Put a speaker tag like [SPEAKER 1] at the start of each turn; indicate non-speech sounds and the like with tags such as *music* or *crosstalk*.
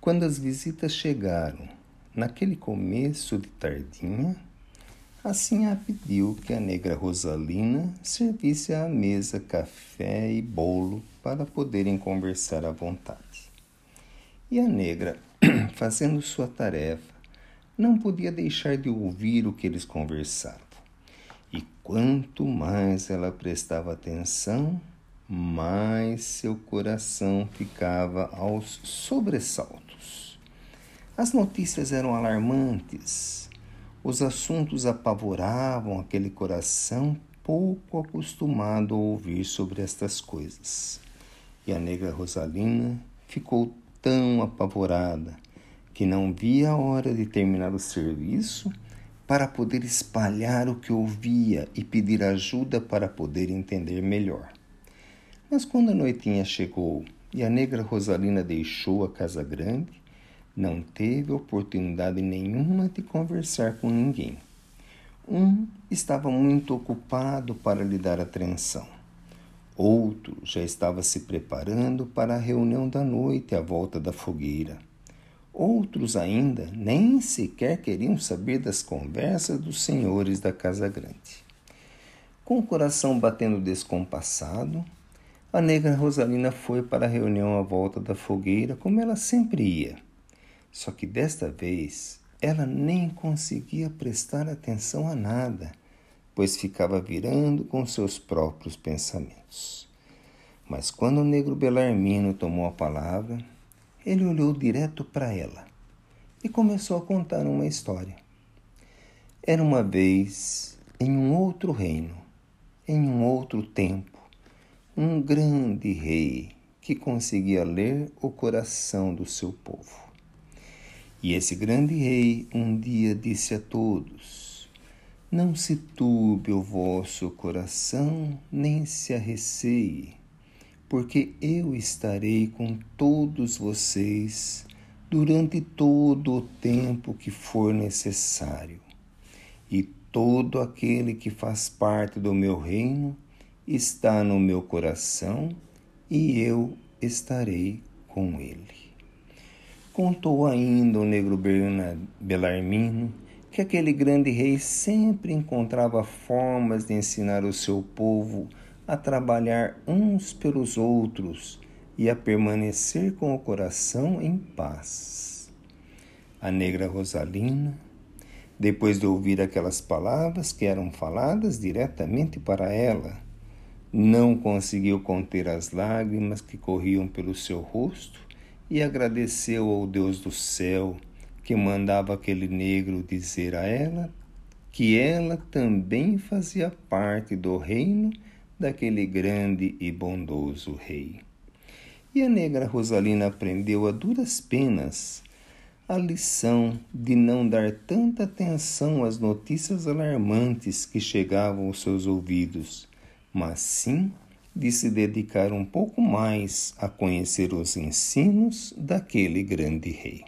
[SPEAKER 1] Quando as visitas chegaram, naquele começo de tardinha, a pediu que a negra Rosalina servisse à mesa café e bolo para poderem conversar à vontade. E a negra, *clears throat* fazendo sua tarefa, não podia deixar de ouvir o que eles conversavam. E quanto mais ela prestava atenção, mais seu coração ficava aos sobressaltos. As notícias eram alarmantes, os assuntos apavoravam aquele coração pouco acostumado a ouvir sobre estas coisas. E a negra Rosalina ficou tão apavorada que não via a hora de terminar o serviço para poder espalhar o que ouvia e pedir ajuda para poder entender melhor. Mas quando a noitinha chegou e a negra Rosalina deixou a casa grande, não teve oportunidade nenhuma de conversar com ninguém. Um estava muito ocupado para lhe dar atenção. Outro já estava se preparando para a reunião da noite à volta da fogueira. Outros ainda nem sequer queriam saber das conversas dos senhores da casa grande. Com o coração batendo descompassado, a negra Rosalina foi para a reunião à volta da fogueira, como ela sempre ia. Só que desta vez ela nem conseguia prestar atenção a nada, pois ficava virando com seus próprios pensamentos. Mas quando o negro Belarmino tomou a palavra, ele olhou direto para ela e começou a contar uma história. Era uma vez, em um outro reino, em um outro tempo, um grande rei que conseguia ler o coração do seu povo. E esse grande rei um dia disse a todos: Não se turbe o vosso coração, nem se arreceie, porque eu estarei com todos vocês durante todo o tempo que for necessário. E todo aquele que faz parte do meu reino está no meu coração e eu estarei com ele. Contou ainda o negro Belarmino que aquele grande rei sempre encontrava formas de ensinar o seu povo a trabalhar uns pelos outros e a permanecer com o coração em paz. A negra Rosalina, depois de ouvir aquelas palavras que eram faladas diretamente para ela, não conseguiu conter as lágrimas que corriam pelo seu rosto e agradeceu ao Deus do céu que mandava aquele negro dizer a ela que ela também fazia parte do reino daquele grande e bondoso rei. E a negra Rosalina aprendeu a duras penas a lição de não dar tanta atenção às notícias alarmantes que chegavam aos seus ouvidos mas sim de se dedicar um pouco mais a conhecer os ensinos daquele grande rei.